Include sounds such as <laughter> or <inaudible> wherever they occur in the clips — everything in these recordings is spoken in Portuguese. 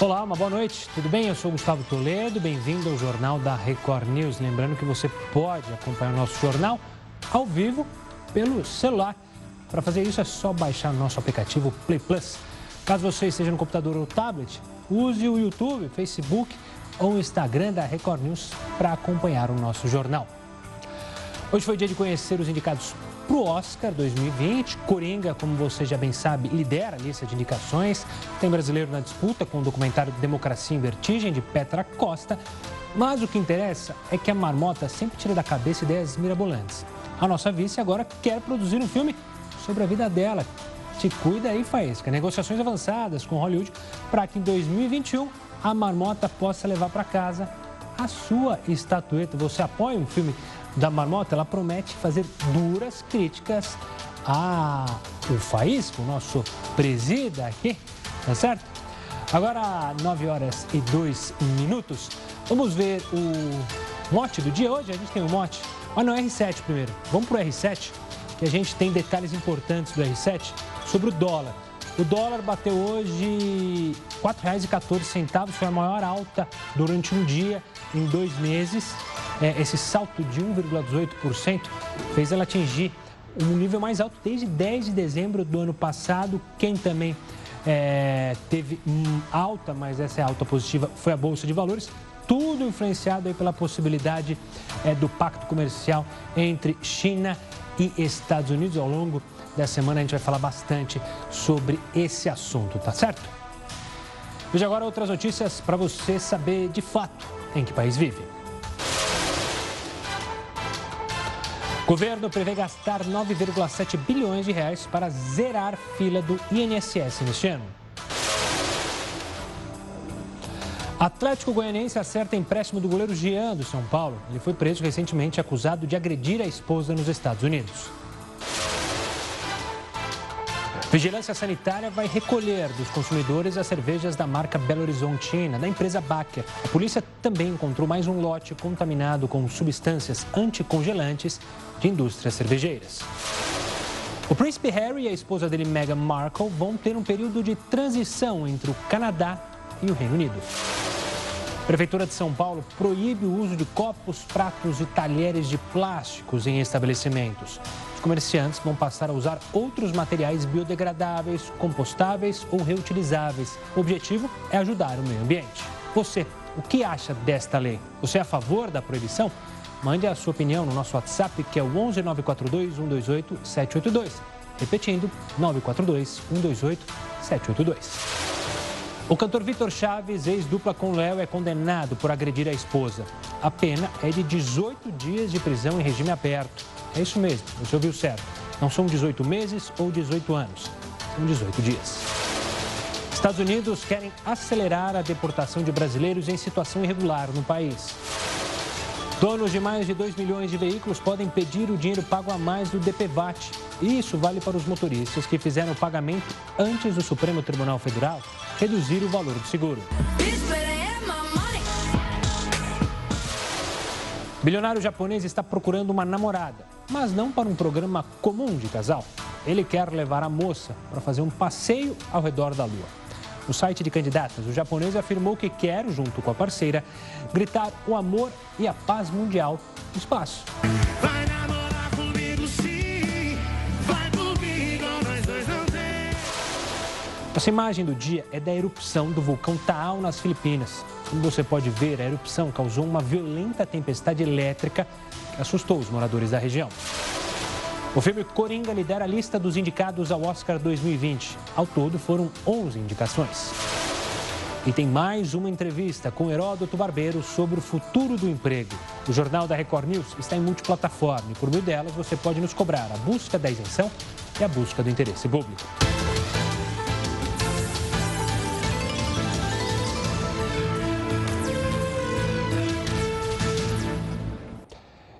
Olá, uma boa noite, tudo bem? Eu sou Gustavo Toledo, bem-vindo ao Jornal da Record News. Lembrando que você pode acompanhar o nosso jornal ao vivo pelo celular. Para fazer isso é só baixar nosso aplicativo Play Plus. Caso você esteja no computador ou tablet, use o YouTube, Facebook ou Instagram da Record News para acompanhar o nosso jornal. Hoje foi dia de conhecer os indicados para o Oscar 2020. Coringa, como você já bem sabe, lidera a lista de indicações. Tem brasileiro na disputa com o documentário Democracia em Vertigem, de Petra Costa. Mas o que interessa é que a marmota sempre tira da cabeça ideias mirabolantes. A nossa vice agora quer produzir um filme sobre a vida dela. Te cuida aí, Faísca. Negociações avançadas com Hollywood para que em 2021 a marmota possa levar para casa a sua estatueta. Você apoia um filme da Marmota, ela promete fazer duras críticas Faísca, o nosso presida aqui, tá certo? Agora, 9 horas e 2 minutos, vamos ver o mote do dia hoje. A gente tem um mote. Ah, não, R7 primeiro. Vamos para o R7, que a gente tem detalhes importantes do R7 sobre o dólar. O dólar bateu hoje R$ 4,14, foi a maior alta durante um dia em dois meses é, esse salto de 1,18% fez ela atingir um nível mais alto desde 10 de dezembro do ano passado. Quem também é, teve alta, mas essa é alta positiva, foi a Bolsa de Valores. Tudo influenciado aí pela possibilidade é, do pacto comercial entre China e Estados Unidos. Ao longo da semana a gente vai falar bastante sobre esse assunto, tá certo? Veja agora outras notícias para você saber de fato em que país vive. O governo prevê gastar 9,7 bilhões de reais para zerar fila do INSS neste ano. Atlético Goianiense acerta empréstimo do goleiro Jean do São Paulo. Ele foi preso recentemente acusado de agredir a esposa nos Estados Unidos. Vigilância Sanitária vai recolher dos consumidores as cervejas da marca Belo Horizontina, da empresa Baker. A polícia também encontrou mais um lote contaminado com substâncias anticongelantes de indústrias cervejeiras. O príncipe Harry e a esposa dele, Meghan Markle, vão ter um período de transição entre o Canadá e o Reino Unido. A Prefeitura de São Paulo proíbe o uso de copos, pratos e talheres de plásticos em estabelecimentos comerciantes vão passar a usar outros materiais biodegradáveis, compostáveis ou reutilizáveis. O objetivo é ajudar o meio ambiente. Você, o que acha desta lei? Você é a favor da proibição? Mande a sua opinião no nosso WhatsApp, que é o 11 942 128 782. Repetindo, 942 128 782. O cantor Vitor Chaves, ex-dupla com Léo, é condenado por agredir a esposa. A pena é de 18 dias de prisão em regime aberto. É isso mesmo, você ouviu certo. Não são 18 meses ou 18 anos, são 18 dias. Estados Unidos querem acelerar a deportação de brasileiros em situação irregular no país. Donos de mais de 2 milhões de veículos podem pedir o dinheiro pago a mais do DPVAT. Isso vale para os motoristas que fizeram o pagamento antes do Supremo Tribunal Federal reduzir o valor do seguro. Bilionário japonês está procurando uma namorada, mas não para um programa comum de casal. Ele quer levar a moça para fazer um passeio ao redor da Lua. No site de candidatas, o japonês afirmou que quer, junto com a parceira, gritar o amor e a paz mundial no espaço. Essa imagem do dia é da erupção do vulcão Taal nas Filipinas. Como você pode ver, a erupção causou uma violenta tempestade elétrica assustou os moradores da região. O filme Coringa lidera a lista dos indicados ao Oscar 2020. Ao todo, foram 11 indicações. E tem mais uma entrevista com Heródoto Barbeiro sobre o futuro do emprego. O Jornal da Record News está em multiplataforma e por meio delas você pode nos cobrar a busca da isenção e a busca do interesse público.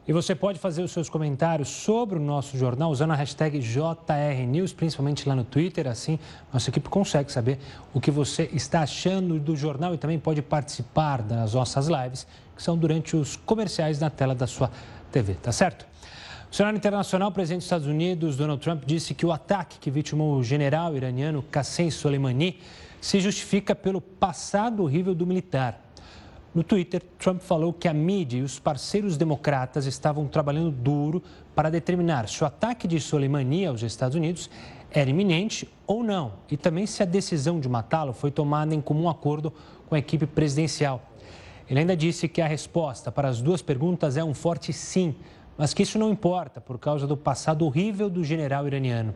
E você pode fazer os seus comentários sobre o nosso jornal usando a hashtag JRNews, principalmente lá no Twitter. Assim, nossa equipe consegue saber o que você está achando do jornal e também pode participar das nossas lives, que são durante os comerciais na tela da sua TV, tá certo? O cenário internacional, o presidente dos Estados Unidos, Donald Trump, disse que o ataque que vitimou o general iraniano Qassem Soleimani se justifica pelo passado horrível do militar. No Twitter, Trump falou que a mídia e os parceiros democratas estavam trabalhando duro para determinar se o ataque de Soleimani aos Estados Unidos era iminente ou não, e também se a decisão de matá-lo foi tomada em comum acordo com a equipe presidencial. Ele ainda disse que a resposta para as duas perguntas é um forte sim, mas que isso não importa por causa do passado horrível do general iraniano.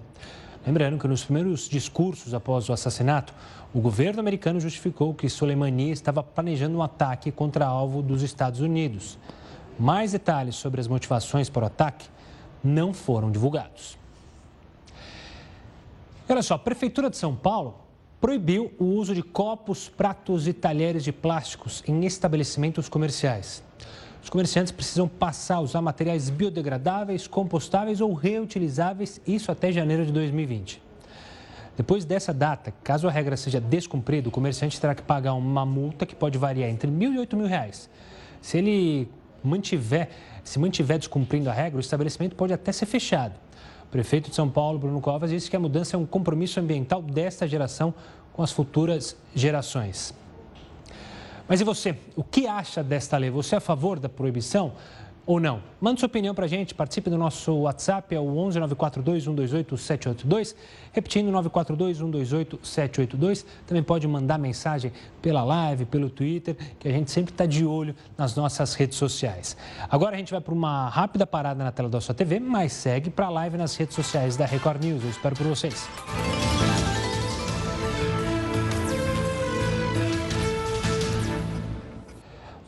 Lembrando que nos primeiros discursos após o assassinato, o governo americano justificou que Soleimani estava planejando um ataque contra alvo dos Estados Unidos. Mais detalhes sobre as motivações para o ataque não foram divulgados. Olha só, a Prefeitura de São Paulo proibiu o uso de copos, pratos e talheres de plásticos em estabelecimentos comerciais. Os comerciantes precisam passar a usar materiais biodegradáveis, compostáveis ou reutilizáveis, isso até janeiro de 2020. Depois dessa data, caso a regra seja descumprida, o comerciante terá que pagar uma multa que pode variar entre mil e oito mil reais. Se ele mantiver, se mantiver descumprindo a regra, o estabelecimento pode até ser fechado. O prefeito de São Paulo, Bruno Covas, disse que a mudança é um compromisso ambiental desta geração com as futuras gerações. Mas e você? O que acha desta lei? Você é a favor da proibição? Ou não? Mande sua opinião para a gente, participe do nosso WhatsApp, é o 11 942 128 782, repetindo 942 128 782. Também pode mandar mensagem pela live, pelo Twitter, que a gente sempre está de olho nas nossas redes sociais. Agora a gente vai para uma rápida parada na tela da sua TV, mas segue para a live nas redes sociais da Record News. Eu espero por vocês.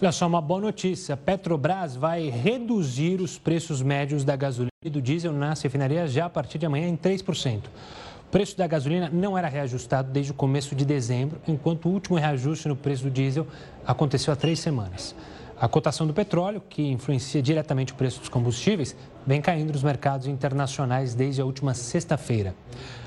Olha só, uma boa notícia. Petrobras vai reduzir os preços médios da gasolina e do diesel nas refinarias já a partir de amanhã em 3%. O preço da gasolina não era reajustado desde o começo de dezembro, enquanto o último reajuste no preço do diesel aconteceu há três semanas. A cotação do petróleo, que influencia diretamente o preço dos combustíveis, vem caindo nos mercados internacionais desde a última sexta-feira.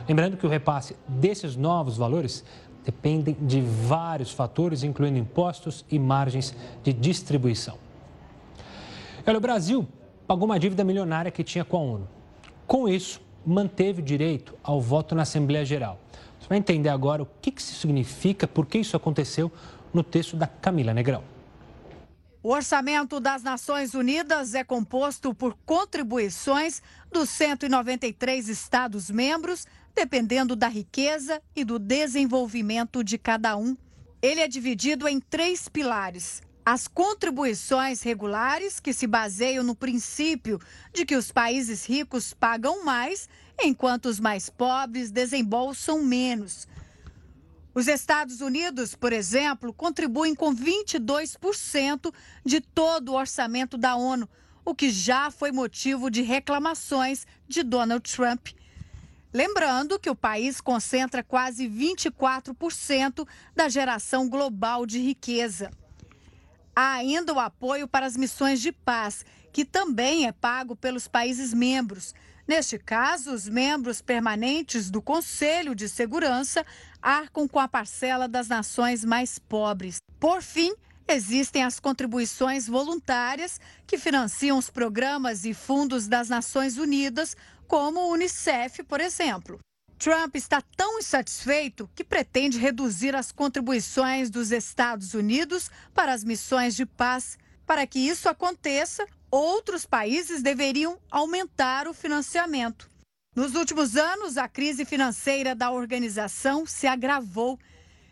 Lembrando que o repasse desses novos valores dependem de vários fatores, incluindo impostos e margens de distribuição. Olha, o Brasil pagou uma dívida milionária que tinha com a ONU. Com isso, manteve o direito ao voto na Assembleia Geral. Você vai entender agora o que isso significa, por que isso aconteceu no texto da Camila Negrão. O orçamento das Nações Unidas é composto por contribuições dos 193 Estados-membros dependendo da riqueza e do desenvolvimento de cada um. Ele é dividido em três pilares. As contribuições regulares, que se baseiam no princípio de que os países ricos pagam mais, enquanto os mais pobres desembolsam menos. Os Estados Unidos, por exemplo, contribuem com 22% de todo o orçamento da ONU, o que já foi motivo de reclamações de Donald Trump. Lembrando que o país concentra quase 24% da geração global de riqueza. Há ainda o apoio para as missões de paz, que também é pago pelos países membros. Neste caso, os membros permanentes do Conselho de Segurança arcam com a parcela das nações mais pobres. Por fim, existem as contribuições voluntárias que financiam os programas e fundos das Nações Unidas, como o Unicef, por exemplo. Trump está tão insatisfeito que pretende reduzir as contribuições dos Estados Unidos para as missões de paz. Para que isso aconteça, outros países deveriam aumentar o financiamento. Nos últimos anos, a crise financeira da organização se agravou.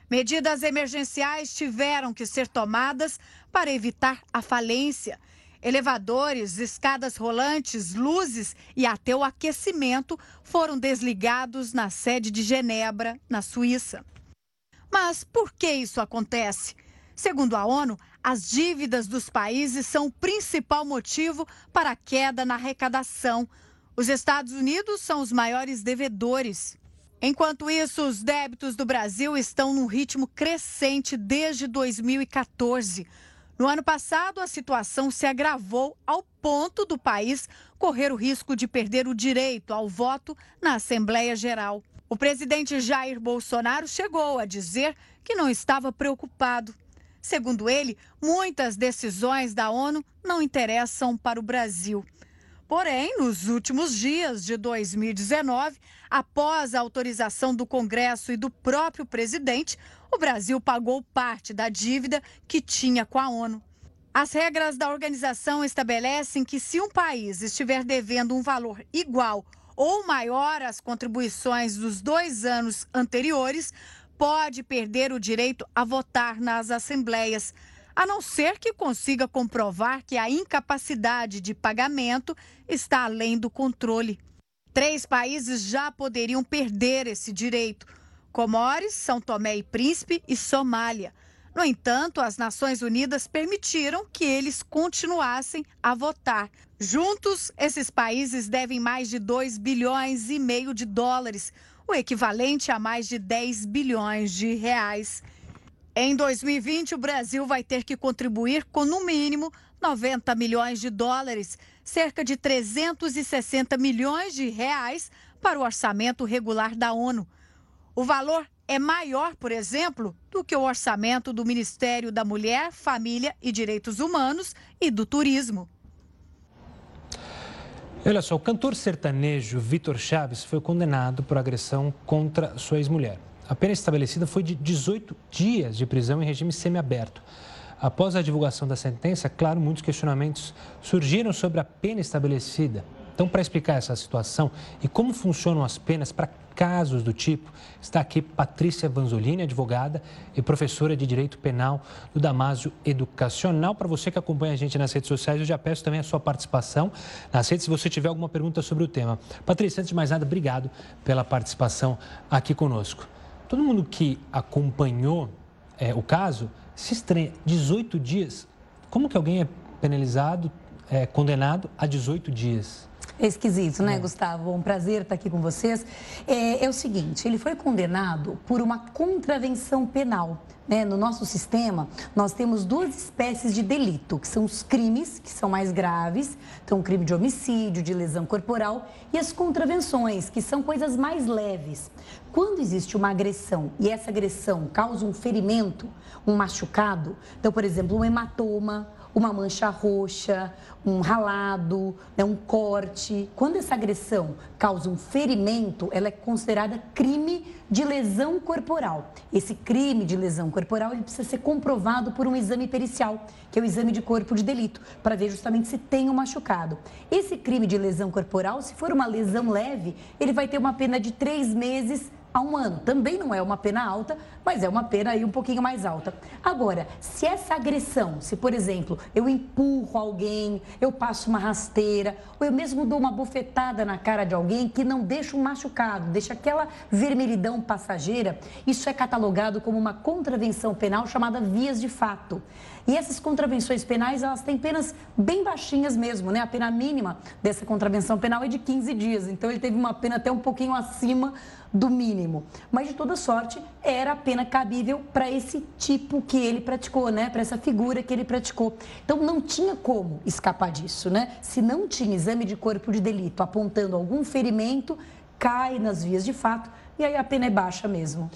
Medidas emergenciais tiveram que ser tomadas para evitar a falência. Elevadores, escadas rolantes, luzes e até o aquecimento foram desligados na sede de Genebra, na Suíça. Mas por que isso acontece? Segundo a ONU, as dívidas dos países são o principal motivo para a queda na arrecadação. Os Estados Unidos são os maiores devedores. Enquanto isso, os débitos do Brasil estão num ritmo crescente desde 2014. No ano passado, a situação se agravou ao ponto do país correr o risco de perder o direito ao voto na Assembleia Geral. O presidente Jair Bolsonaro chegou a dizer que não estava preocupado. Segundo ele, muitas decisões da ONU não interessam para o Brasil. Porém, nos últimos dias de 2019, após a autorização do Congresso e do próprio presidente, o Brasil pagou parte da dívida que tinha com a ONU. As regras da organização estabelecem que, se um país estiver devendo um valor igual ou maior às contribuições dos dois anos anteriores, pode perder o direito a votar nas assembleias a não ser que consiga comprovar que a incapacidade de pagamento está além do controle. Três países já poderiam perder esse direito: Comores, São Tomé e Príncipe e Somália. No entanto, as Nações Unidas permitiram que eles continuassem a votar. Juntos, esses países devem mais de 2 bilhões e meio de dólares, o equivalente a mais de 10 bilhões de reais. Em 2020, o Brasil vai ter que contribuir com, no mínimo, 90 milhões de dólares, cerca de 360 milhões de reais para o orçamento regular da ONU. O valor é maior, por exemplo, do que o orçamento do Ministério da Mulher, Família e Direitos Humanos e do Turismo. Olha só, o cantor sertanejo Vitor Chaves foi condenado por agressão contra sua ex-mulher. A pena estabelecida foi de 18 dias de prisão em regime semiaberto. Após a divulgação da sentença, claro, muitos questionamentos surgiram sobre a pena estabelecida. Então, para explicar essa situação e como funcionam as penas para casos do tipo, está aqui Patrícia Vanzolini, advogada e professora de Direito Penal do Damásio Educacional. Para você que acompanha a gente nas redes sociais, eu já peço também a sua participação nas redes, se você tiver alguma pergunta sobre o tema. Patrícia, antes de mais nada, obrigado pela participação aqui conosco. Todo mundo que acompanhou é, o caso se estranha. 18 dias. Como que alguém é penalizado, é, condenado a 18 dias? É esquisito, né, é. Gustavo? Um prazer estar aqui com vocês. É, é, o seguinte, ele foi condenado por uma contravenção penal. Né? No nosso sistema, nós temos duas espécies de delito, que são os crimes, que são mais graves, então o crime de homicídio, de lesão corporal, e as contravenções, que são coisas mais leves. Quando existe uma agressão e essa agressão causa um ferimento, um machucado, então, por exemplo, um hematoma, uma mancha roxa, um ralado, né, um corte. Quando essa agressão causa um ferimento, ela é considerada crime de lesão corporal. Esse crime de lesão corporal ele precisa ser comprovado por um exame pericial, que é o exame de corpo de delito, para ver justamente se tem um machucado. Esse crime de lesão corporal, se for uma lesão leve, ele vai ter uma pena de três meses a um ano. Também não é uma pena alta, mas é uma pena aí um pouquinho mais alta. Agora, se essa agressão, se por exemplo, eu empurro alguém, eu passo uma rasteira, ou eu mesmo dou uma bofetada na cara de alguém que não deixa um machucado, deixa aquela vermelhidão passageira, isso é catalogado como uma contravenção penal chamada vias de fato. E essas contravenções penais, elas têm penas bem baixinhas mesmo, né? A pena mínima dessa contravenção penal é de 15 dias. Então, ele teve uma pena até um pouquinho acima do mínimo. Mas, de toda sorte, era a pena cabível para esse tipo que ele praticou, né? Para essa figura que ele praticou. Então, não tinha como escapar disso, né? Se não tinha exame de corpo de delito apontando algum ferimento, cai nas vias de fato e aí a pena é baixa mesmo.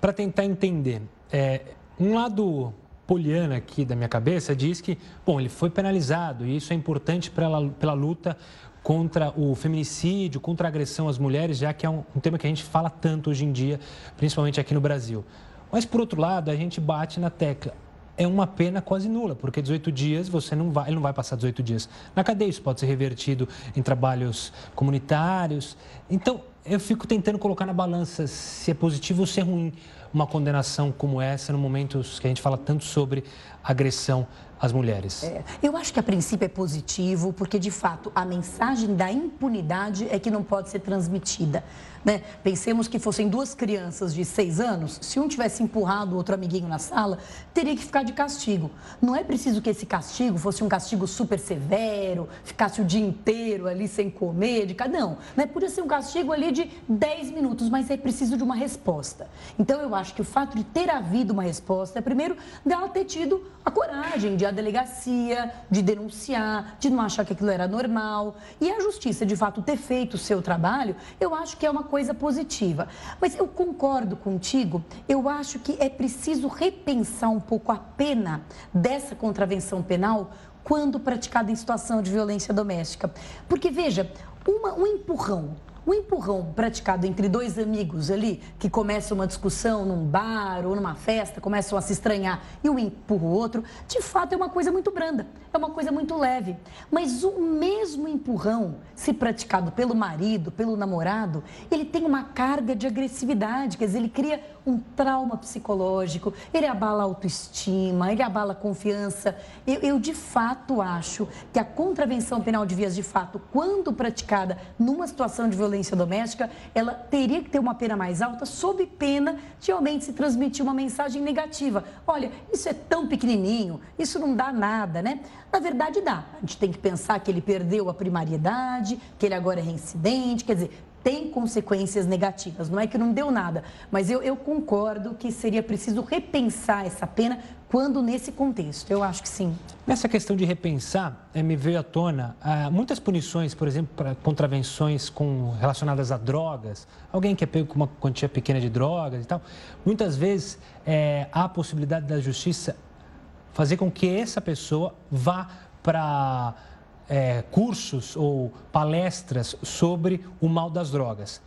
Para tentar entender, é, um lado poliana aqui da minha cabeça diz que, bom, ele foi penalizado e isso é importante pela, pela luta contra o feminicídio, contra a agressão às mulheres, já que é um, um tema que a gente fala tanto hoje em dia, principalmente aqui no Brasil. Mas, por outro lado, a gente bate na tecla. É uma pena quase nula, porque 18 dias você não vai, ele não vai passar 18 dias na cadeia, isso pode ser revertido em trabalhos comunitários. Então, eu fico tentando colocar na balança se é positivo ou se é ruim uma condenação como essa no momento que a gente fala tanto sobre agressão às mulheres? É, eu acho que a princípio é positivo, porque de fato a mensagem da impunidade é que não pode ser transmitida. Né? Pensemos que fossem duas crianças de seis anos, se um tivesse empurrado o outro amiguinho na sala, teria que ficar de castigo. Não é preciso que esse castigo fosse um castigo super severo, ficasse o dia inteiro ali sem comer, de cada não. Né? Podia ser um castigo ali de 10 minutos, mas é preciso de uma resposta. Então eu acho que o fato de ter havido uma resposta é primeiro dela ter tido a coragem de delegacia, de denunciar, de não achar que aquilo era normal. E a justiça, de fato, ter feito o seu trabalho, eu acho que é uma coisa positiva. Mas eu concordo contigo, eu acho que é preciso repensar um pouco a pena dessa contravenção penal quando praticada em situação de violência doméstica. Porque, veja, uma, um empurrão um empurrão praticado entre dois amigos ali, que começa uma discussão num bar ou numa festa, começam a se estranhar e um empurra o outro, de fato é uma coisa muito branda, é uma coisa muito leve. Mas o mesmo empurrão, se praticado pelo marido, pelo namorado, ele tem uma carga de agressividade, quer dizer, ele cria um trauma psicológico, ele abala a autoestima, ele abala a confiança. Eu, eu, de fato acho que a contravenção penal de vias de fato, quando praticada numa situação de violência doméstica, ela teria que ter uma pena mais alta, sob pena de realmente se transmitir uma mensagem negativa. Olha, isso é tão pequenininho, isso não dá nada, né? Na verdade, dá. A gente tem que pensar que ele perdeu a primariedade, que ele agora é reincidente, quer dizer, tem consequências negativas. Não é que não deu nada, mas eu, eu concordo que seria preciso repensar essa pena quando nesse contexto. Eu acho que sim. Nessa questão de repensar, é, me veio à tona ah, muitas punições, por exemplo, para contravenções com, relacionadas a drogas. Alguém que é pego com uma quantia pequena de drogas e tal. Muitas vezes é, há a possibilidade da justiça fazer com que essa pessoa vá para é, cursos ou palestras sobre o mal das drogas.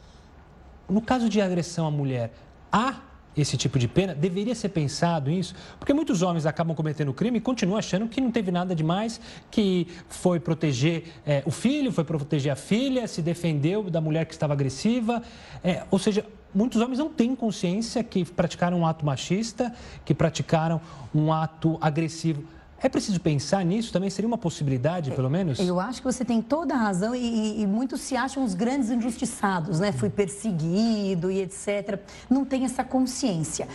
No caso de agressão à mulher, há esse tipo de pena? Deveria ser pensado isso? Porque muitos homens acabam cometendo crime e continuam achando que não teve nada demais, que foi proteger é, o filho, foi proteger a filha, se defendeu da mulher que estava agressiva. É, ou seja, muitos homens não têm consciência que praticaram um ato machista, que praticaram um ato agressivo. É preciso pensar nisso também? Seria uma possibilidade, pelo menos? Eu acho que você tem toda a razão e, e, muitos se acham os grandes injustiçados, né? Fui perseguido e etc. Não tem essa consciência.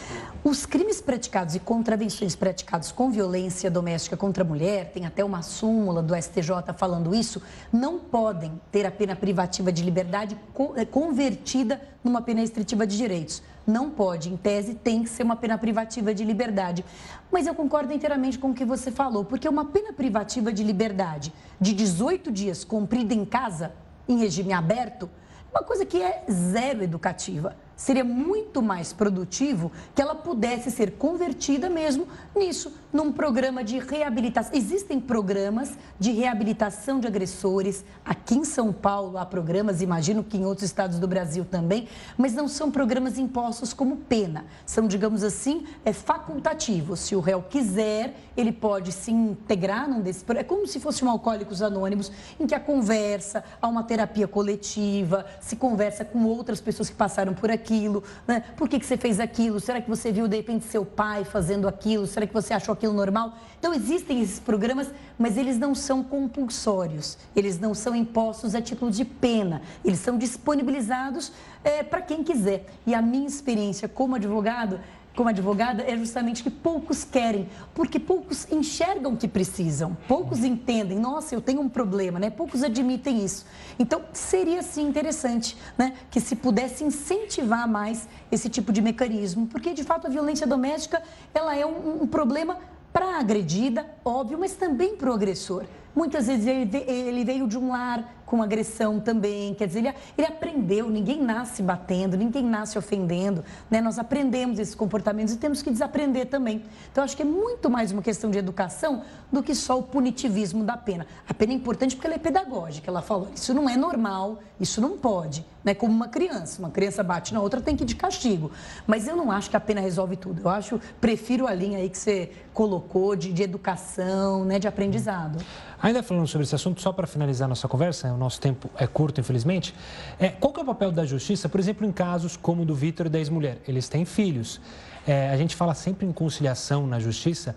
Os crimes praticados e contravenções praticados com violência doméstica contra a mulher, tem até uma súmula do STJ falando isso, não podem ter a pena privativa de liberdade eh, convertida numa pena restritiva de direitos não pode, em tese, tem que ser uma pena privativa de liberdade. Mas eu concordo inteiramente com o que você falou, porque uma pena privativa de liberdade de 18 dias cumprida em casa, em regime aberto, é uma coisa que é zero educativa seria muito mais produtivo que ela pudesse ser convertida mesmo nisso, num programa de reabilitação. Existem programas de reabilitação de agressores. Aqui em São Paulo há programas, imagino que em outros estados do Brasil também, mas não são programas impostos como pena. São, digamos assim, é, facultativos. Se o réu quiser, ele pode se integrar num desses. É como se fosse um Alcoólicos Anônimos, em que a conversa, há uma terapia coletiva, se conversa com outras pessoas que passaram por aqui aquilo? Né? Por que, que você fez aquilo? Será que você viu de repente seu pai fazendo aquilo? Será que você achou aquilo normal? Então existem esses programas, mas eles não são compulsórios, eles não são impostos a título de pena, eles são disponibilizados é, para quem quiser. E a minha experiência como advogado como advogada é justamente que poucos querem, porque poucos enxergam que precisam, poucos entendem, nossa, eu tenho um problema, né? Poucos admitem isso. Então, seria sim interessante, né, que se pudesse incentivar mais esse tipo de mecanismo, porque de fato a violência doméstica, ela é um, um problema para a agredida, óbvio, mas também para o agressor. Muitas vezes ele veio de um lar com agressão também, quer dizer, ele, ele aprendeu, ninguém nasce batendo, ninguém nasce ofendendo, né? Nós aprendemos esses comportamentos e temos que desaprender também. Então, acho que é muito mais uma questão de educação do que só o punitivismo da pena. A pena é importante porque ela é pedagógica, ela falou, isso não é normal, isso não pode, né? Como uma criança, uma criança bate na outra, tem que ir de castigo. Mas eu não acho que a pena resolve tudo, eu acho, prefiro a linha aí que você colocou de, de educação, né? De aprendizado. Ainda falando sobre esse assunto, só para finalizar nossa conversa, nosso tempo é curto, infelizmente, é, qual que é o papel da justiça, por exemplo, em casos como o do Vitor e da ex-mulher? Eles têm filhos. É, a gente fala sempre em conciliação na justiça.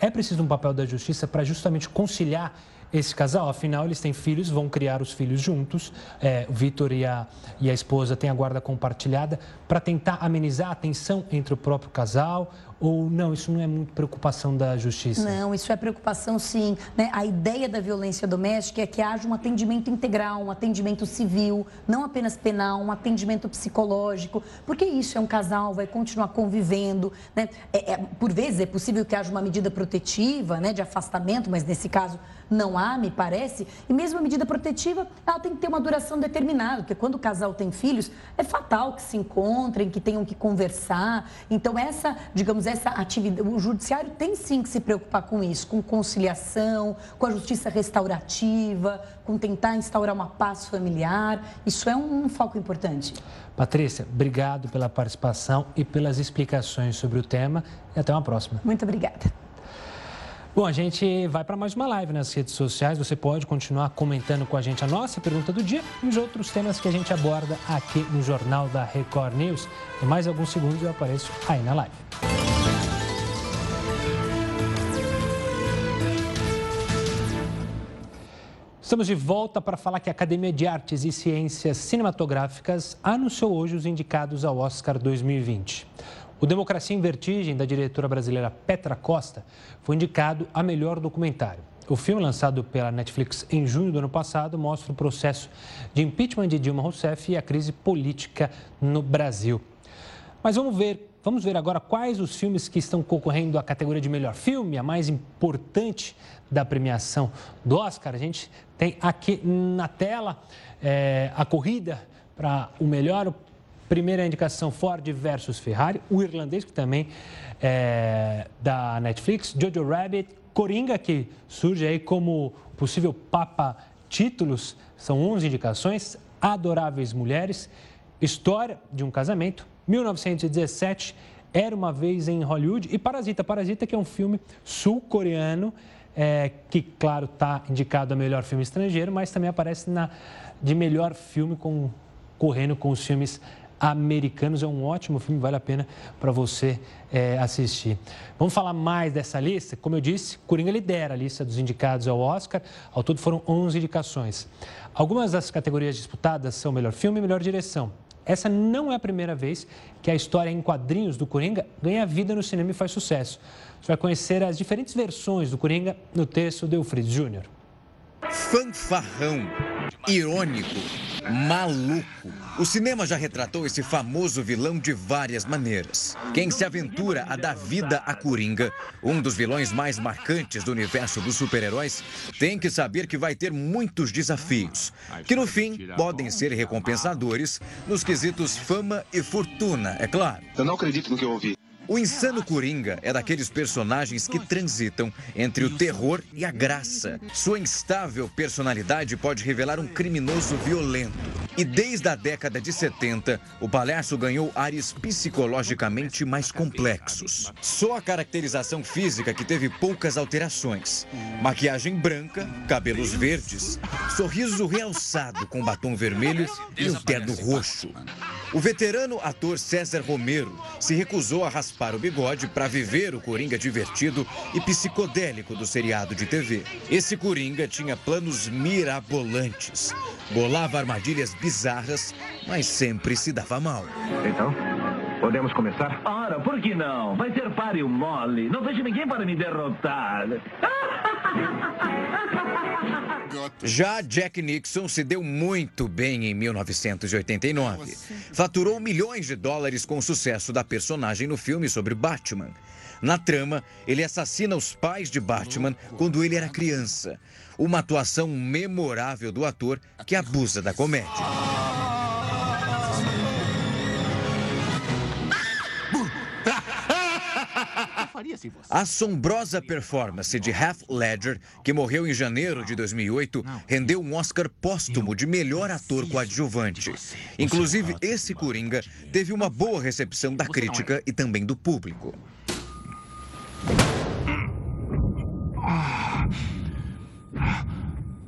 É preciso um papel da justiça para justamente conciliar esse casal, afinal, eles têm filhos, vão criar os filhos juntos. É, o Vitor e a, e a esposa têm a guarda compartilhada para tentar amenizar a tensão entre o próprio casal. Ou não, isso não é muito preocupação da justiça? Não, isso é preocupação sim. Né? A ideia da violência doméstica é que haja um atendimento integral, um atendimento civil, não apenas penal, um atendimento psicológico, porque isso é um casal, vai continuar convivendo. Né? É, é, por vezes é possível que haja uma medida protetiva né, de afastamento, mas nesse caso não há, me parece, e mesmo a medida protetiva, ela tem que ter uma duração determinada, porque quando o casal tem filhos, é fatal que se encontrem, que tenham que conversar. Então, essa, digamos, essa atividade, o judiciário tem sim que se preocupar com isso, com conciliação, com a justiça restaurativa, com tentar instaurar uma paz familiar. Isso é um, um foco importante. Patrícia, obrigado pela participação e pelas explicações sobre o tema e até uma próxima. Muito obrigada. Bom, a gente vai para mais uma live nas redes sociais. Você pode continuar comentando com a gente a nossa pergunta do dia e os outros temas que a gente aborda aqui no Jornal da Record News. Em mais alguns segundos eu apareço aí na live. Estamos de volta para falar que a Academia de Artes e Ciências Cinematográficas anunciou hoje os indicados ao Oscar 2020. O Democracia em Vertigem, da diretora brasileira Petra Costa, foi indicado a melhor documentário. O filme, lançado pela Netflix em junho do ano passado, mostra o processo de impeachment de Dilma Rousseff e a crise política no Brasil. Mas vamos ver, vamos ver agora quais os filmes que estão concorrendo à categoria de melhor filme, a mais importante da premiação do Oscar. A gente tem aqui na tela é, a corrida para o melhor Primeira indicação, Ford versus Ferrari. O irlandês, que também é da Netflix. Jojo Rabbit. Coringa, que surge aí como possível papa títulos. São 11 indicações. Adoráveis Mulheres. História de um Casamento. 1917. Era uma vez em Hollywood. E Parasita. Parasita, que é um filme sul-coreano. É, que, claro, está indicado a melhor filme estrangeiro, mas também aparece na de melhor filme com, correndo com os filmes Americanos. É um ótimo filme, vale a pena para você é, assistir. Vamos falar mais dessa lista? Como eu disse, Coringa lidera a lista dos indicados ao Oscar. Ao todo foram 11 indicações. Algumas das categorias disputadas são melhor filme e melhor direção. Essa não é a primeira vez que a história em quadrinhos do Coringa ganha vida no cinema e faz sucesso. Você vai conhecer as diferentes versões do Coringa no texto de Eufrides Júnior. Fanfarrão, irônico, maluco. O cinema já retratou esse famoso vilão de várias maneiras. Quem se aventura a dar vida a Coringa, um dos vilões mais marcantes do universo dos super-heróis, tem que saber que vai ter muitos desafios, que no fim podem ser recompensadores nos quesitos fama e fortuna, é claro. Eu não acredito no que eu ouvi. O insano Coringa é daqueles personagens que transitam entre o terror e a graça. Sua instável personalidade pode revelar um criminoso violento. E desde a década de 70, o palhaço ganhou ares psicologicamente mais complexos. Só a caracterização física que teve poucas alterações. Maquiagem branca, cabelos verdes, sorriso realçado com batom vermelho e um terno roxo. O veterano ator César Romero se recusou a raspar o bigode para viver o Coringa divertido e psicodélico do seriado de TV. Esse Coringa tinha planos mirabolantes. Bolava armadilhas bizarras, mas sempre se dava mal. Então, podemos começar? Ora, por que não? Vai ser páreo mole. Não vejo ninguém para me derrotar. <laughs> Já Jack Nixon se deu muito bem em 1989. Faturou milhões de dólares com o sucesso da personagem no filme sobre Batman. Na trama, ele assassina os pais de Batman quando ele era criança. Uma atuação memorável do ator que abusa da comédia. Assombrosa performance de Heath Ledger, que morreu em janeiro de 2008, rendeu um Oscar póstumo de melhor ator coadjuvante. Inclusive, esse Coringa teve uma boa recepção da crítica e também do público.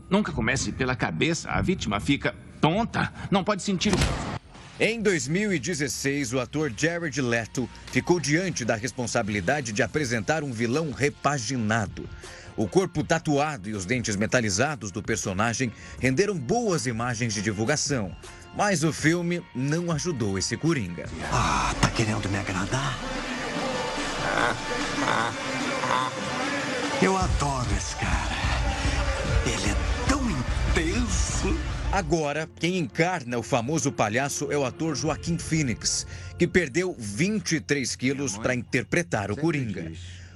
Nunca comece pela cabeça, a vítima fica tonta, não pode sentir o. Em 2016, o ator Jared Leto ficou diante da responsabilidade de apresentar um vilão repaginado. O corpo tatuado e os dentes metalizados do personagem renderam boas imagens de divulgação. Mas o filme não ajudou esse Coringa. Ah, tá querendo me agradar? Eu adoro Agora, quem encarna o famoso palhaço é o ator Joaquim Phoenix, que perdeu 23 quilos para interpretar o Coringa.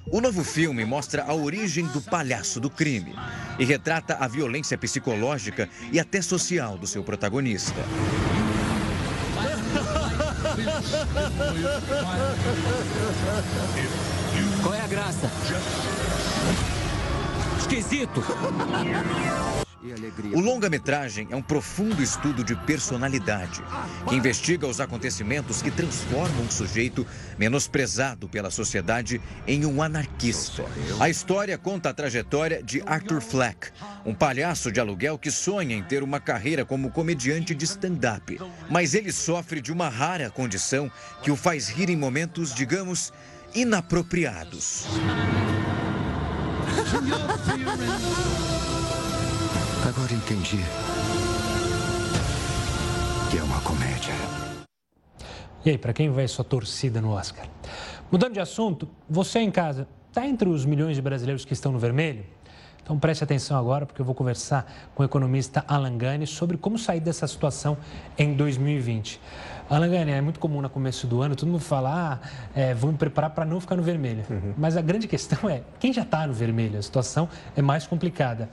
O novo filme mostra a origem do palhaço do crime e retrata a violência psicológica e até social do seu protagonista. Qual é a graça? Esquisito! O longa-metragem é um profundo estudo de personalidade, que investiga os acontecimentos que transformam um sujeito menosprezado pela sociedade em um anarquista. A história conta a trajetória de Arthur Fleck, um palhaço de aluguel que sonha em ter uma carreira como comediante de stand-up. Mas ele sofre de uma rara condição que o faz rir em momentos, digamos, inapropriados. Agora entendi que é uma comédia. E aí, para quem vai sua torcida no Oscar? Mudando de assunto, você em casa está entre os milhões de brasileiros que estão no vermelho? Então preste atenção agora, porque eu vou conversar com o economista Alan Gani sobre como sair dessa situação em 2020. Alan Gani, é muito comum no começo do ano todo mundo falar, ah, é, vamos preparar para não ficar no vermelho. Uhum. Mas a grande questão é, quem já está no vermelho? A situação é mais complicada.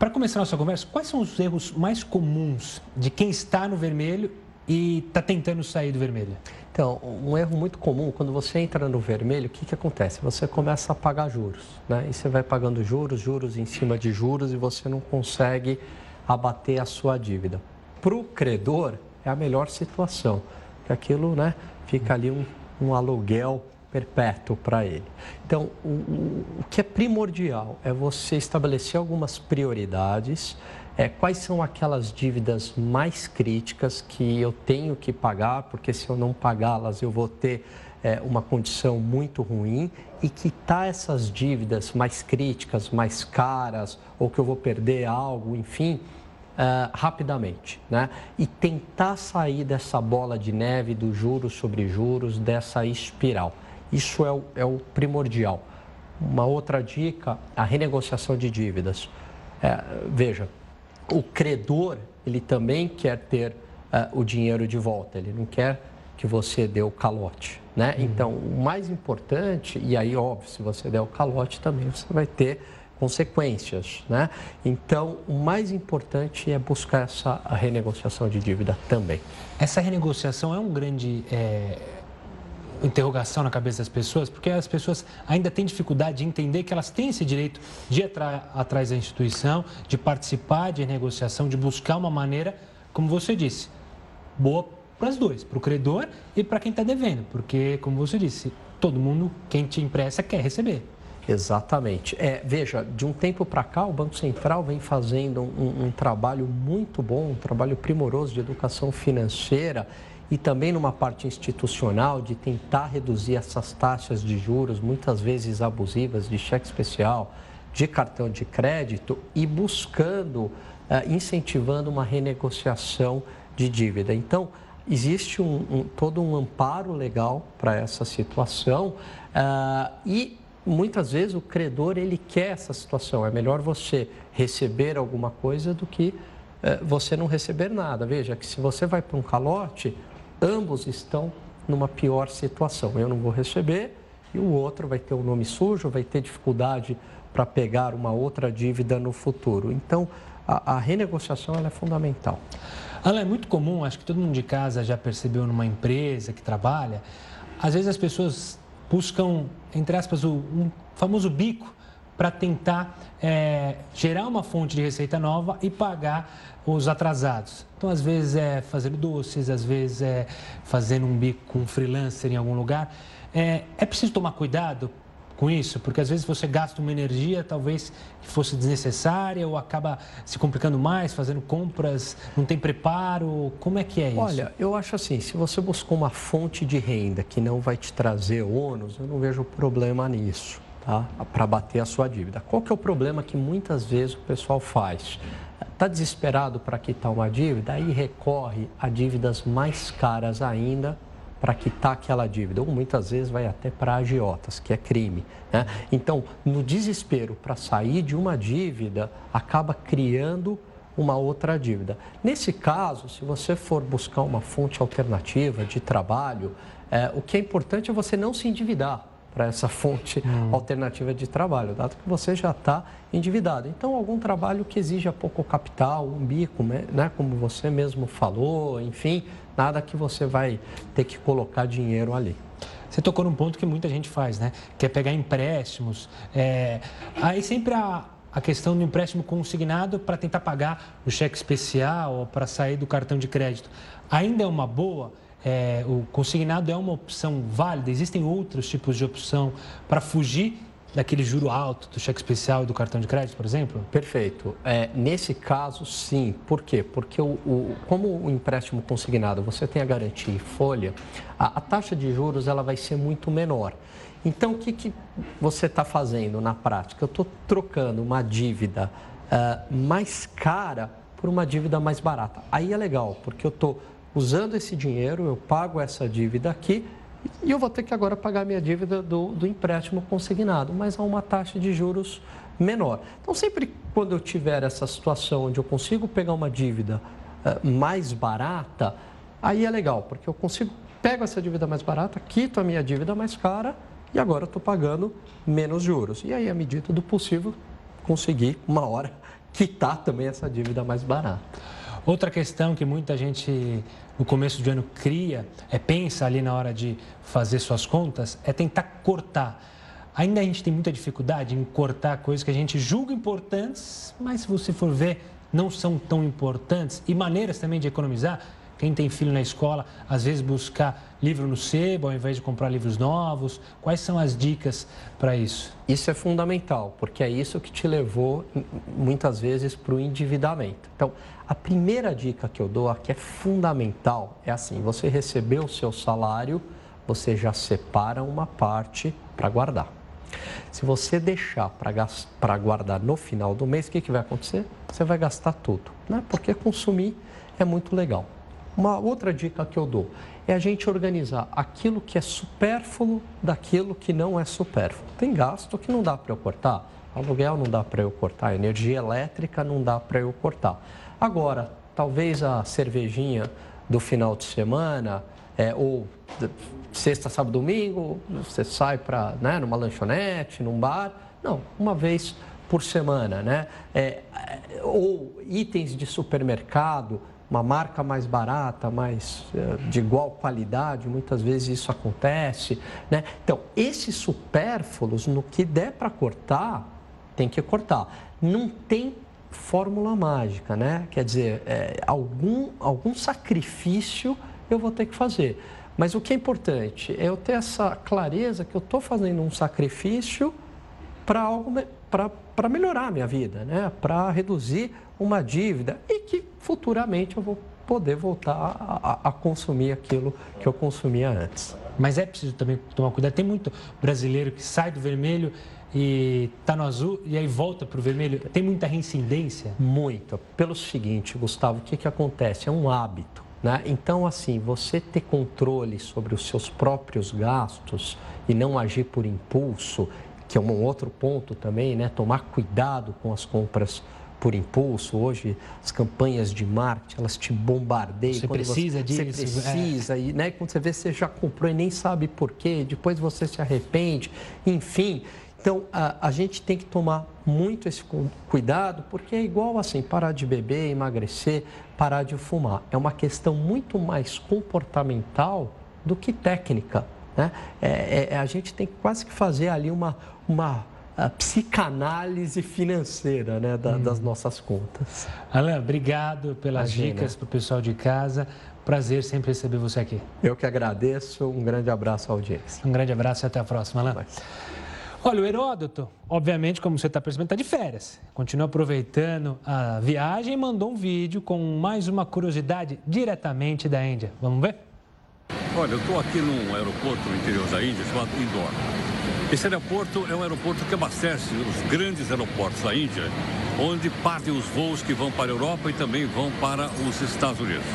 Para começar a nossa conversa, quais são os erros mais comuns de quem está no vermelho e está tentando sair do vermelho? Então, um erro muito comum, quando você entra no vermelho, o que, que acontece? Você começa a pagar juros, né? E você vai pagando juros, juros em cima de juros e você não consegue abater a sua dívida. Para o credor, é a melhor situação, porque aquilo, né, fica ali um, um aluguel perpétuo para ele. Então, o, o, que é primordial é você estabelecer algumas prioridades. É, quais são aquelas dívidas mais críticas que eu tenho que pagar, porque se eu não pagá-las eu vou ter é, uma condição muito ruim e quitar essas dívidas mais críticas, mais caras, ou que eu vou perder algo, enfim, uh, rapidamente, né? E tentar sair dessa bola de neve dos juros sobre juros, dessa espiral. Isso é o, é o primordial. Uma outra dica, a renegociação de dívidas. É, veja, o credor, ele também quer ter uh, o dinheiro de volta, ele não quer que você dê o calote, né? Uhum. Então, o mais importante, e aí, óbvio, se você der o calote também, você vai ter consequências, né? Então, o mais importante é buscar essa renegociação de dívida também. Essa renegociação é um grande... É interrogação na cabeça das pessoas, porque as pessoas ainda têm dificuldade de entender que elas têm esse direito de ir atrás da instituição, de participar de negociação, de buscar uma maneira, como você disse, boa para os dois, para o credor e para quem está devendo, porque, como você disse, todo mundo, quem te empresta, quer receber. Exatamente. É, veja, de um tempo para cá, o Banco Central vem fazendo um, um trabalho muito bom, um trabalho primoroso de educação financeira e também numa parte institucional de tentar reduzir essas taxas de juros, muitas vezes abusivas, de cheque especial, de cartão de crédito e buscando, eh, incentivando uma renegociação de dívida. Então, existe um, um, todo um amparo legal para essa situação uh, e muitas vezes o credor ele quer essa situação. É melhor você receber alguma coisa do que uh, você não receber nada. Veja que se você vai para um calote, ambos estão numa pior situação. Eu não vou receber e o outro vai ter o um nome sujo, vai ter dificuldade para pegar uma outra dívida no futuro. Então, a, a renegociação é fundamental. Ela é muito comum, acho que todo mundo de casa já percebeu numa empresa que trabalha, às vezes as pessoas buscam, entre aspas, o, um famoso bico para tentar é, gerar uma fonte de receita nova e pagar os atrasados. Então, às vezes é fazendo doces, às vezes é fazendo um bico com um freelancer em algum lugar. É, é preciso tomar cuidado com isso, porque às vezes você gasta uma energia talvez que fosse desnecessária ou acaba se complicando mais, fazendo compras, não tem preparo. Como é que é isso? Olha, eu acho assim, se você buscou uma fonte de renda que não vai te trazer ônus, eu não vejo problema nisso, tá? Para bater a sua dívida. Qual que é o problema que muitas vezes o pessoal faz? Está desesperado para quitar uma dívida, aí recorre a dívidas mais caras ainda para quitar aquela dívida, ou muitas vezes vai até para agiotas, que é crime. Né? Então, no desespero para sair de uma dívida, acaba criando uma outra dívida. Nesse caso, se você for buscar uma fonte alternativa de trabalho, é, o que é importante é você não se endividar. Para essa fonte hum. alternativa de trabalho, dado que você já está endividado. Então, algum trabalho que exija pouco capital, um bico, né, né, como você mesmo falou, enfim, nada que você vai ter que colocar dinheiro ali. Você tocou num ponto que muita gente faz, né? Que é pegar empréstimos. É... Aí sempre a, a questão do empréstimo consignado para tentar pagar o cheque especial ou para sair do cartão de crédito. Ainda é uma boa? É, o consignado é uma opção válida? Existem outros tipos de opção para fugir daquele juro alto do cheque especial e do cartão de crédito, por exemplo? Perfeito. É, nesse caso, sim. Por quê? Porque o, o, como o empréstimo consignado você tem a garantia em folha, a, a taxa de juros ela vai ser muito menor. Então, o que, que você está fazendo na prática? Eu estou trocando uma dívida uh, mais cara por uma dívida mais barata. Aí é legal, porque eu estou usando esse dinheiro, eu pago essa dívida aqui e eu vou ter que agora pagar minha dívida do, do empréstimo consignado, mas a uma taxa de juros menor. Então, sempre quando eu tiver essa situação onde eu consigo pegar uma dívida uh, mais barata, aí é legal, porque eu consigo, pego essa dívida mais barata, quito a minha dívida mais cara e agora estou pagando menos juros. E aí, à medida do possível, conseguir uma hora <laughs> quitar também essa dívida mais barata. Outra questão que muita gente no começo de ano cria, é pensa ali na hora de fazer suas contas, é tentar cortar. Ainda a gente tem muita dificuldade em cortar coisas que a gente julga importantes, mas se você for ver, não são tão importantes. E maneiras também de economizar. Quem tem filho na escola, às vezes buscar livro no sebo ao invés de comprar livros novos. Quais são as dicas para isso? Isso é fundamental, porque é isso que te levou muitas vezes para o endividamento. Então, a primeira dica que eu dou aqui é fundamental, é assim, você recebeu o seu salário, você já separa uma parte para guardar. Se você deixar para guardar no final do mês, o que, que vai acontecer? Você vai gastar tudo, né? porque consumir é muito legal. Uma outra dica que eu dou é a gente organizar aquilo que é supérfluo daquilo que não é supérfluo. Tem gasto que não dá para eu cortar, aluguel não dá para eu cortar, energia elétrica não dá para eu cortar. Agora, talvez a cervejinha do final de semana, é, ou sexta, sábado, domingo, você sai para né, numa lanchonete, num bar, não, uma vez por semana, né? É, ou itens de supermercado, uma marca mais barata, mais eh, de igual qualidade, muitas vezes isso acontece. Né? Então, esses supérfluos, no que der para cortar, tem que cortar. Não tem fórmula mágica, né? Quer dizer, é, algum, algum sacrifício eu vou ter que fazer. Mas o que é importante é eu ter essa clareza que eu estou fazendo um sacrifício para algo para melhorar a minha vida, né? para reduzir uma dívida e que futuramente eu vou poder voltar a, a, a, consumir aquilo que eu consumia antes. Mas é preciso também tomar cuidado. Tem muito brasileiro que sai do vermelho e está no azul e aí volta para o vermelho. Tem muita reincidência? Muito. Pelo seguinte, Gustavo, o que, que acontece? É um hábito. Né? Então, assim, você ter controle sobre os seus próprios gastos e não agir por impulso, que é um outro ponto também, né? Tomar cuidado com as compras por impulso. Hoje, as campanhas de marketing, elas te bombardeiam. Você precisa você, disso. Você precisa, é. e né, quando você vê, você já comprou e nem sabe por quê, depois você se arrepende, enfim. Então, a, a gente tem que tomar muito esse cuidado, porque é igual assim, parar de beber, emagrecer, parar de fumar. É uma questão muito mais comportamental do que técnica. Né? É, é, a gente tem quase que fazer ali uma, uma psicanálise financeira né, da, hum. das nossas contas. Alain, obrigado pelas Imagina. dicas para o pessoal de casa. Prazer sempre receber você aqui. Eu que agradeço. Um grande abraço à audiência. Um grande abraço e até a próxima, Alain. Olha, o Heródoto, obviamente, como você está percebendo, está de férias. Continua aproveitando a viagem e mandou um vídeo com mais uma curiosidade diretamente da Índia. Vamos ver? Olha, eu estou aqui num aeroporto no interior da Índia chamado Indore. Esse aeroporto é um aeroporto que abastece os grandes aeroportos da Índia, onde partem os voos que vão para a Europa e também vão para os Estados Unidos.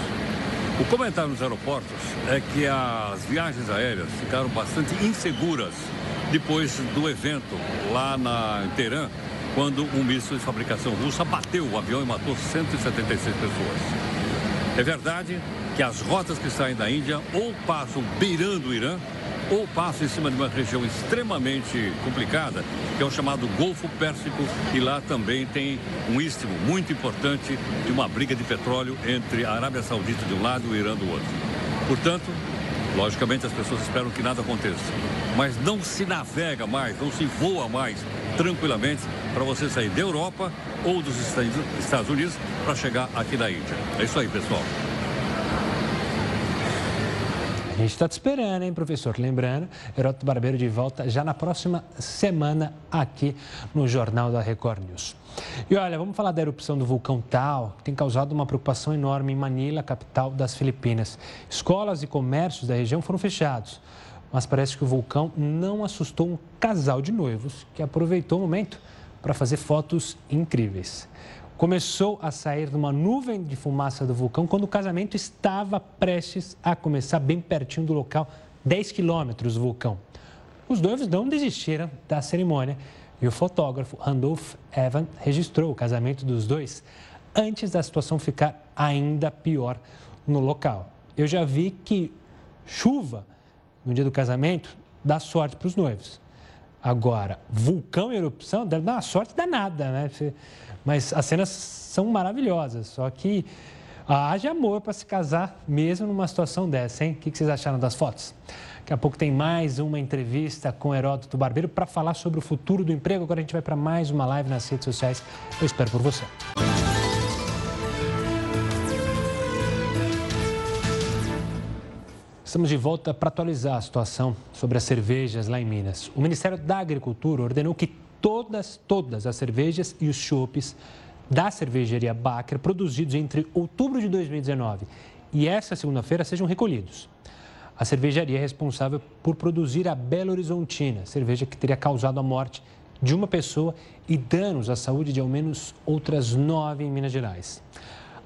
O comentário nos aeroportos é que as viagens aéreas ficaram bastante inseguras depois do evento lá na Teherã, quando um míssil de fabricação russa bateu o avião e matou 176 pessoas. É verdade que as rotas que saem da Índia ou passam beirando o Irã ou passa em cima de uma região extremamente complicada, que é o chamado Golfo Pérsico, e lá também tem um istmo muito importante de uma briga de petróleo entre a Arábia Saudita de um lado e o Irã do outro. Portanto, logicamente as pessoas esperam que nada aconteça, mas não se navega mais, não se voa mais tranquilamente para você sair da Europa ou dos Estados Unidos para chegar aqui na Índia. É isso aí, pessoal. A gente está te esperando, hein, professor? Lembrando, Heródoto Barbeiro de volta já na próxima semana aqui no Jornal da Record News. E olha, vamos falar da erupção do vulcão Tal, que tem causado uma preocupação enorme em Manila, capital das Filipinas. Escolas e comércios da região foram fechados, mas parece que o vulcão não assustou um casal de noivos que aproveitou o momento para fazer fotos incríveis começou a sair de uma nuvem de fumaça do vulcão quando o casamento estava prestes a começar bem pertinho do local, 10 quilômetros do vulcão. Os noivos não desistiram da cerimônia e o fotógrafo Randolph Evan registrou o casamento dos dois antes da situação ficar ainda pior no local. Eu já vi que chuva no dia do casamento dá sorte para os noivos. Agora, vulcão e erupção deve dar uma sorte danada, né? Mas as cenas são maravilhosas, só que haja amor para se casar mesmo numa situação dessa, hein? O que vocês acharam das fotos? Daqui a pouco tem mais uma entrevista com Heródoto Barbeiro para falar sobre o futuro do emprego. Agora a gente vai para mais uma live nas redes sociais. Eu espero por você. Estamos de volta para atualizar a situação sobre as cervejas lá em Minas. O Ministério da Agricultura ordenou que todas, todas as cervejas e os chopes da cervejaria Baker produzidos entre outubro de 2019 e esta segunda-feira sejam recolhidos. A cervejaria é responsável por produzir a Belo Horizontina, cerveja que teria causado a morte de uma pessoa e danos à saúde de ao menos outras nove em Minas Gerais.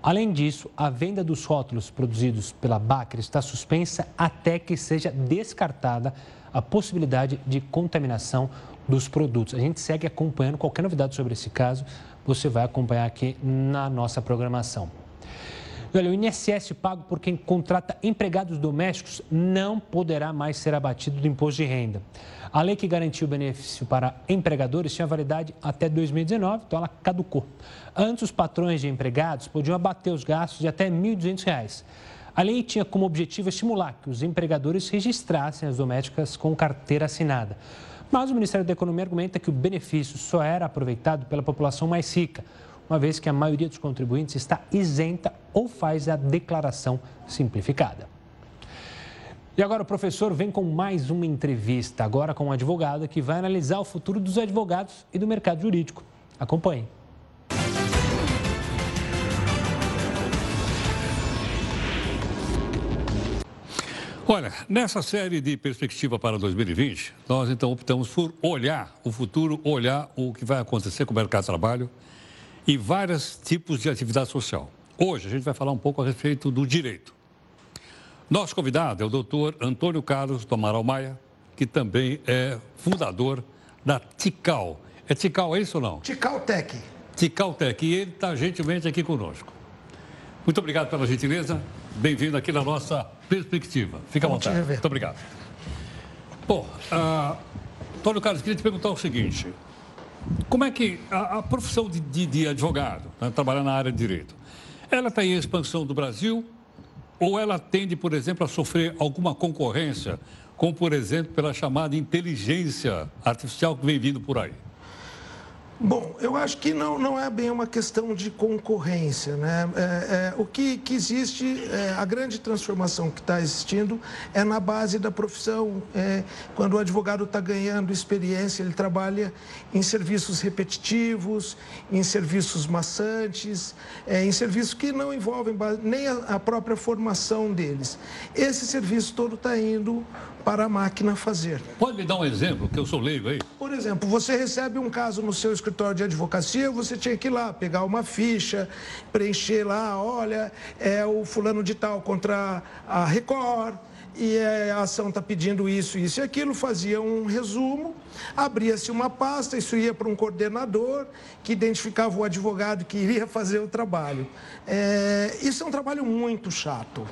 Além disso, a venda dos rótulos produzidos pela Baker está suspensa até que seja descartada a possibilidade de contaminação dos produtos. A gente segue acompanhando qualquer novidade sobre esse caso, você vai acompanhar aqui na nossa programação. Olha, o INSS pago por quem contrata empregados domésticos não poderá mais ser abatido do imposto de renda. A lei que garantiu o benefício para empregadores tinha validade até 2019, então ela caducou. Antes, os patrões de empregados podiam abater os gastos de até R$ 1.200. A lei tinha como objetivo estimular que os empregadores registrassem as domésticas com carteira assinada. Mas o Ministério da Economia argumenta que o benefício só era aproveitado pela população mais rica, uma vez que a maioria dos contribuintes está isenta ou faz a declaração simplificada. E agora o professor vem com mais uma entrevista, agora com um advogado que vai analisar o futuro dos advogados e do mercado jurídico. Acompanhe. Olha, nessa série de perspectiva para 2020, nós então optamos por olhar o futuro, olhar o que vai acontecer com o mercado de trabalho e vários tipos de atividade social. Hoje a gente vai falar um pouco a respeito do direito. Nosso convidado é o doutor Antônio Carlos do Amaral Maia, que também é fundador da TICAL. É TICAL, é isso ou não? TICAL Tech. TICAL Tech, e ele está gentilmente aqui conosco. Muito obrigado pela gentileza. Bem-vindo aqui na nossa perspectiva. Fica à vontade. Muito obrigado. Bom, uh, Antônio Carlos, queria te perguntar o seguinte. Como é que a, a profissão de, de, de advogado, né, trabalhar na área de direito, ela está em expansão do Brasil ou ela tende, por exemplo, a sofrer alguma concorrência, como, por exemplo, pela chamada inteligência artificial que vem vindo por aí? Bom, eu acho que não, não é bem uma questão de concorrência. Né? É, é, o que, que existe, é, a grande transformação que está existindo é na base da profissão. É, quando o advogado está ganhando experiência, ele trabalha em serviços repetitivos, em serviços maçantes, é, em serviços que não envolvem nem a, a própria formação deles. Esse serviço todo está indo para a máquina fazer. Pode me dar um exemplo, que eu sou leigo aí? Por exemplo, você recebe um caso no seu escritório de advocacia, você tinha que ir lá, pegar uma ficha, preencher lá, olha, é o fulano de tal contra a Record, e a ação está pedindo isso, isso e aquilo, fazia um resumo, abria-se uma pasta, isso ia para um coordenador que identificava o advogado que iria fazer o trabalho. É, isso é um trabalho muito chato,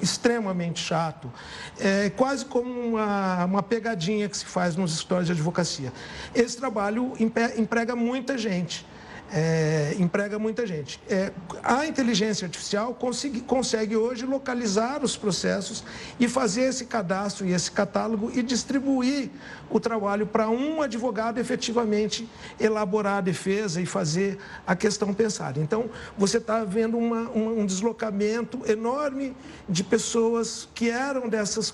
extremamente chato, é quase como uma, uma pegadinha que se faz nos escritórios de advocacia. Esse trabalho emprega muita gente é, emprega muita gente. É, a inteligência artificial consegue, consegue hoje localizar os processos e fazer esse cadastro e esse catálogo e distribuir o trabalho para um advogado efetivamente elaborar a defesa e fazer a questão pensada. Então, você está vendo uma, um deslocamento enorme de pessoas que eram dessas,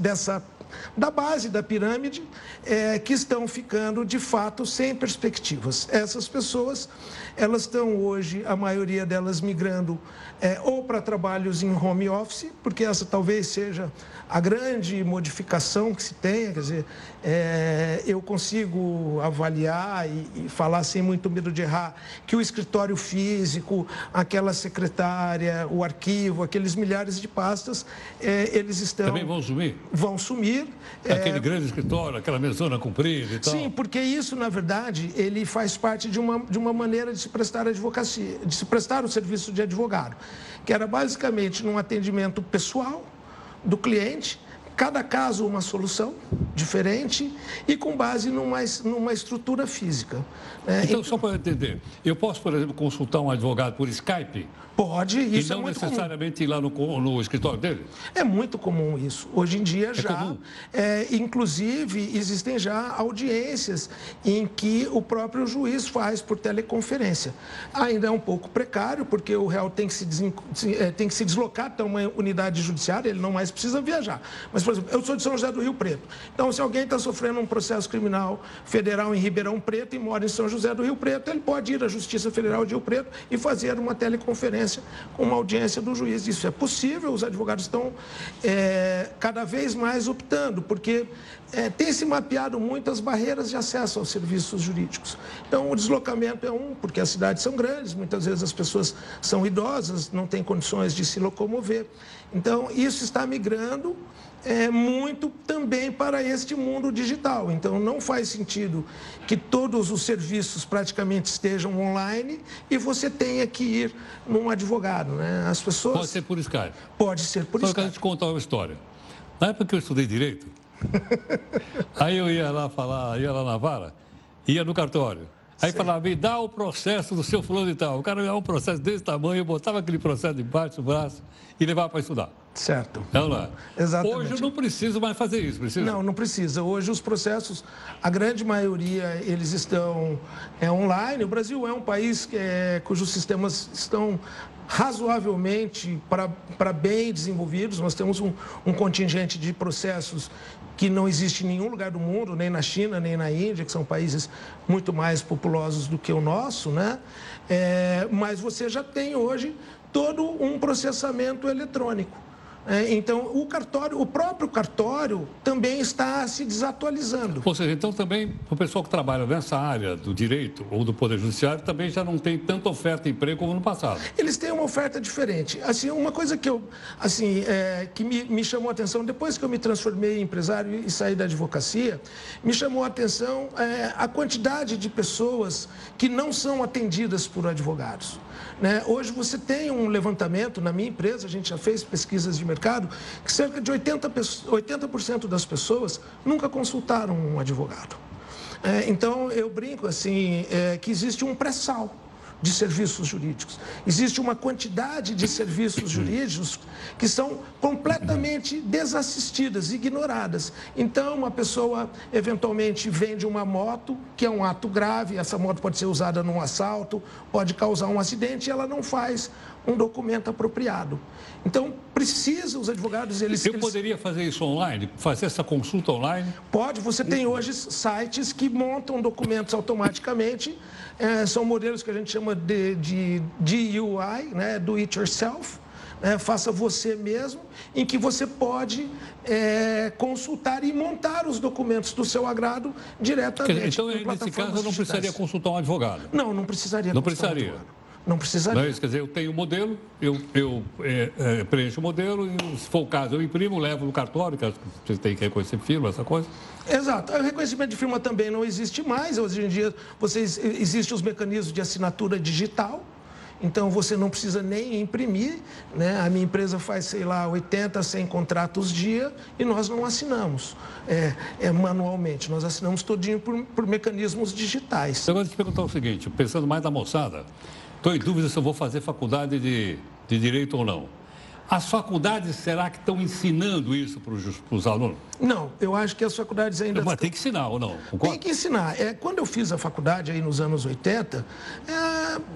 dessa da base da pirâmide, é, que estão ficando, de fato, sem perspectivas. Essas pessoas, elas estão hoje, a maioria delas migrando é, ou para trabalhos em home office, porque essa talvez seja a grande modificação que se tenha, quer dizer, é, eu consigo avaliar e, e, falar sem muito medo de errar que o escritório físico, aquela secretária, o arquivo, aqueles milhares de pastas, é, eles estão... Também vão sumir? Vão sumir. Aquele é... grande escritório, aquela mesona comprida e tal. Sim, porque isso, na verdade, ele faz parte de uma, de uma maneira de se prestar advocacia, de se prestar o serviço de advogado, que era basicamente num atendimento pessoal, do cliente, cada caso uma solução diferente e com base numa, numa estrutura física. Né? Então, só para eu entender, eu posso, por exemplo, consultar um advogado por Skype? Pode, isso e não é necessariamente comum. ir lá no, no, escritório dele? É muito comum isso. Hoje em dia é já, é, inclusive, existem já audiências em que o próprio juiz faz por teleconferência. Ainda é um pouco precário, porque o réu tem que se, des... É, tem que se deslocar até uma unidade judiciária, ele não mais precisa viajar. Mas, por exemplo, eu sou de São José do Rio Preto. Então, se alguém está sofrendo um processo criminal federal em Ribeirão Preto e mora em São José do Rio Preto, ele pode ir à Justiça Federal de Rio Preto e fazer uma teleconferência com uma audiência do juiz. Isso é possível, os advogados estão é, cada vez mais optando, porque é, tem se mapeado muitas barreiras de acesso aos serviços jurídicos. Então, o deslocamento é um, porque as cidades são grandes, muitas vezes as pessoas são idosas, não têm condições de se locomover. Então, isso está migrando é, muito também para este mundo digital. Então, não faz sentido que todos os serviços praticamente estejam online e você tenha que ir num advogado. Né? As pessoas... Pode ser por Skype. Pode ser por Só Skype. Só quero te contar uma história. Na época que eu estudei Direito, <laughs> aí eu ia lá falar, ia lá na vara, ia no cartório. Aí falava, me dá o processo do seu fulano e tal. O cara me dava um processo desse tamanho, eu botava aquele processo embaixo do braço e levava para estudar. Certo. Lá. Exatamente. Hoje eu não preciso mais fazer isso, precisa? Não, não precisa. Hoje os processos, a grande maioria, eles estão é, online. O Brasil é um país que é, cujos sistemas estão razoavelmente para bem desenvolvidos. Nós temos um, um contingente de processos que não existe em nenhum lugar do mundo, nem na China, nem na Índia, que são países muito mais populosos do que o nosso, né? É, mas você já tem hoje todo um processamento eletrônico. É, então, o cartório, o próprio cartório também está se desatualizando. Ou seja, então também o pessoal que trabalha nessa área do direito ou do Poder Judiciário também já não tem tanta oferta de emprego como no passado. Eles têm uma oferta diferente. Assim, uma coisa que eu, assim, é, que me, me chamou a atenção, depois que eu me transformei em empresário e saí da advocacia, me chamou a atenção é, a quantidade de pessoas que não são atendidas por advogados. Né? Hoje você tem um levantamento, na minha empresa, a gente já fez pesquisas de mercado, que cerca de 80%, 80 das pessoas nunca consultaram um advogado. É, então, eu brinco assim, é, que existe um pré-sal de serviços jurídicos. Existe uma quantidade de serviços jurídicos que são completamente desassistidas, ignoradas. Então, uma pessoa eventualmente vende uma moto, que é um ato grave, essa moto pode ser usada num assalto, pode causar um acidente, e ela não faz um documento apropriado. Então, precisa os advogados... Eles, Eu eles... poderia fazer isso online? Fazer essa consulta online? Pode. Você tem hoje sites que montam documentos automaticamente. É, são modelos que a gente chama de, de DUI, né? Do It Yourself. É, faça você mesmo, em que você pode é, consultar e montar os documentos do seu agrado diretamente. Então, nesse caso, eu não precisaria consultar um advogado? Não, não precisaria Não precisaria? Não precisaria. Não é isso? Quer dizer, eu tenho o um modelo, eu, eu é, é, preencho o modelo e, se for o caso, eu imprimo, levo no cartório, que você tem que reconhecer firma, essa coisa. Exato. O reconhecimento de firma também não existe mais. Hoje em dia, vocês, existem os mecanismos de assinatura digital. Então você não precisa nem imprimir, né? A minha empresa faz, sei lá, 80, 100 contratos dia e nós não assinamos é, é manualmente. Nós assinamos todinho por, por mecanismos digitais. Eu gosto de perguntar o seguinte, pensando mais na moçada, estou em dúvida se eu vou fazer faculdade de, de direito ou não. As faculdades, será que estão ensinando isso para os alunos? Não, eu acho que as faculdades ainda... Mas tem que ensinar ou não? Concordo? Tem que ensinar. É, quando eu fiz a faculdade aí nos anos 80,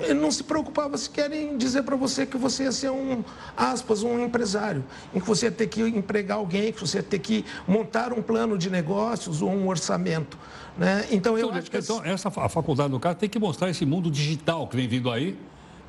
é, não se preocupava se querem dizer para você que você ia ser um, aspas, um empresário, em que você ia ter que empregar alguém, que você ia ter que montar um plano de negócios ou um orçamento. Né? Então, eu então, acho que... Então, essa, a faculdade, no caso, tem que mostrar esse mundo digital que vem vindo aí,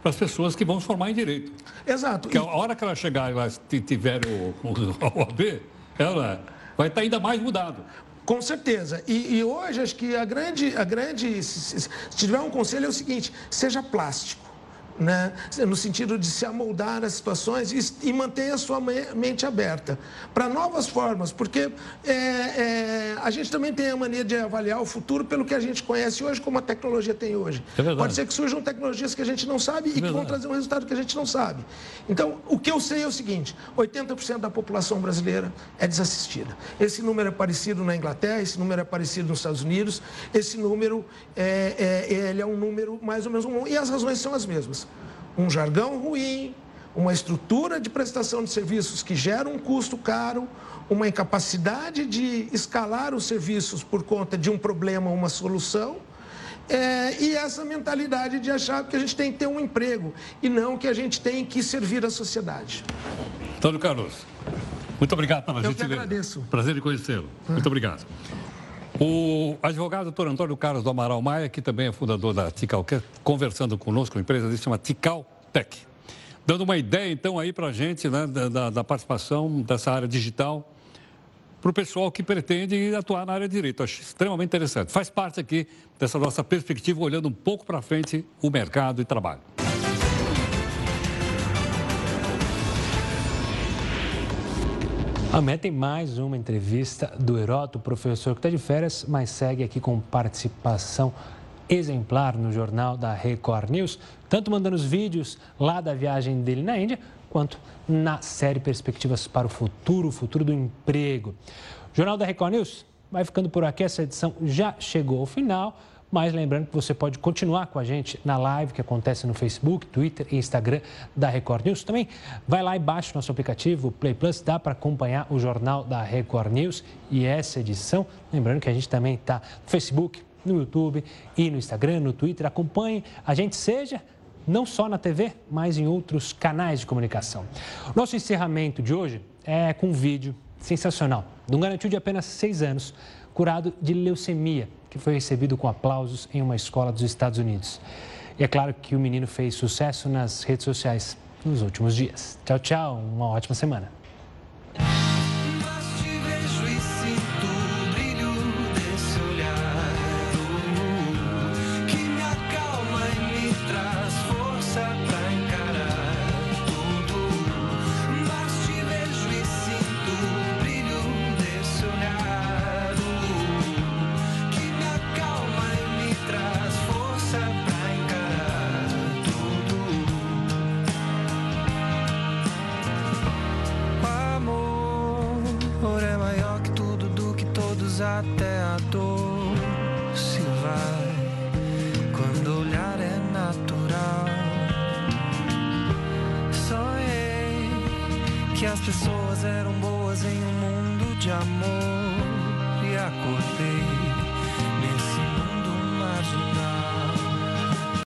para as pessoas que vão se formar em direito. Exato. Porque e... a hora que ela chegar e ela tiver o, o <laughs> OAB, ela vai estar ainda mais mudado. Com certeza. E, e, hoje acho que a grande, a grande se, se tiver um conselho é o seguinte: seja plástico né? no sentido de se amoldar às situações e, e manter a sua mente aberta para novas formas, porque é, é, a gente também tem a mania de avaliar o futuro pelo que a gente conhece hoje, como a tecnologia tem hoje. É Pode ser que surjam tecnologias que a gente não sabe e que vão trazer um resultado que a gente não sabe. Então, o que eu sei é o seguinte: 80% da população brasileira é desassistida. Esse número é parecido na Inglaterra, esse número é parecido nos Estados Unidos, esse número é, é ele é um número mais ou menos um, e as razões são as mesmas um jargão ruim, uma estrutura de prestação de serviços que gera um custo caro, uma incapacidade de escalar os serviços por conta de um problema ou uma solução. É, e essa mentalidade de achar que a gente tem que ter um emprego e não que a gente tem que servir a sociedade. Antônio Carlos, muito obrigado pela gente. Eu que agradeço. Prazer em conhecê-lo. Muito obrigado. O advogado doutor Antônio Carlos do Amaral Maia, que também é fundador da Tical, conversando conosco, uma empresa que se chama Tical Tech. Dando uma ideia, então, aí para a gente, né, da, da, participação dessa área digital para o pessoal que pretende atuar na área de direito. Acho extremamente interessante. Faz parte aqui dessa nossa perspectiva, olhando um pouco para frente o mercado e trabalho. Amanhã tem mais uma entrevista do Heroto, professor que está de férias, mas segue aqui com participação exemplar no jornal da Record News, tanto mandando os vídeos lá da viagem dele na Índia, quanto na série Perspectivas para o Futuro, o futuro do emprego. O jornal da Record News vai ficando por aqui, essa edição já chegou ao final. Mas lembrando que você pode continuar com a gente na live que acontece no Facebook, Twitter e Instagram da Record News. Também vai lá e baixa o nosso aplicativo Play Plus, dá para acompanhar o jornal da Record News e essa edição. Lembrando que a gente também está no Facebook, no YouTube e no Instagram, no Twitter. Acompanhe a gente, seja não só na TV, mas em outros canais de comunicação. Nosso encerramento de hoje é com um vídeo sensacional de um garotinho de apenas seis anos, curado de leucemia que foi recebido com aplausos em uma escola dos Estados Unidos. E é claro que o menino fez sucesso nas redes sociais nos últimos dias. Tchau, tchau, uma ótima semana.